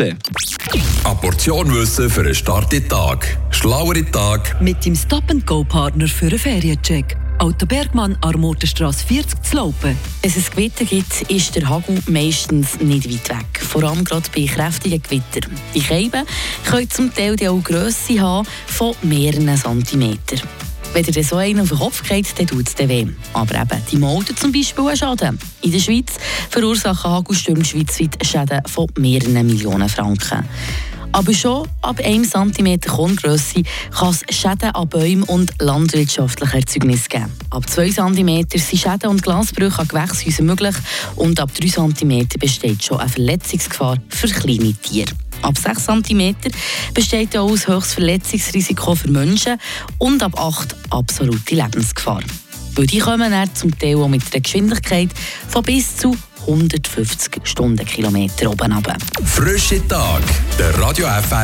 Eine Portion Wissen für einen starken Tag. Schlauere Tag. Mit dem Stop-and-Go-Partner für einen Feriencheck. Auto Bergmann, Armortenstrasse 40 zu laufen. Wenn es ein Gewitter gibt, ist der Hagel meistens nicht weit weg. Vor allem gerade bei kräftigen Gewittern. Die Scheiben können zum Teil die auch Grösse haben von mehreren Zentimetern. Wenn dir so einen auf den Kopf geht, dann tut es weh. Aber eben, die Molden zum Beispiel einen Schaden. In der Schweiz verursachen Hagelstürme schweizweit Schäden von mehreren Millionen Franken. Aber schon ab 1 cm Korngrösse kann es Schäden an Bäumen und landwirtschaftlichen Erzeugnissen geben. Ab 2 cm sind Schäden und Glasbrüche an Gewächshäusern möglich und ab 3 cm besteht schon eine Verletzungsgefahr für kleine Tiere. Ab 6 cm besteht auch ein höchstes Verletzungsrisiko für Menschen und ab 8 absolute Lebensgefahr. Weil die kommen dann zum Teil auch mit einer Geschwindigkeit von bis zu 150 Stundenkilometer oben runter. Frische Tag. Der Radio FR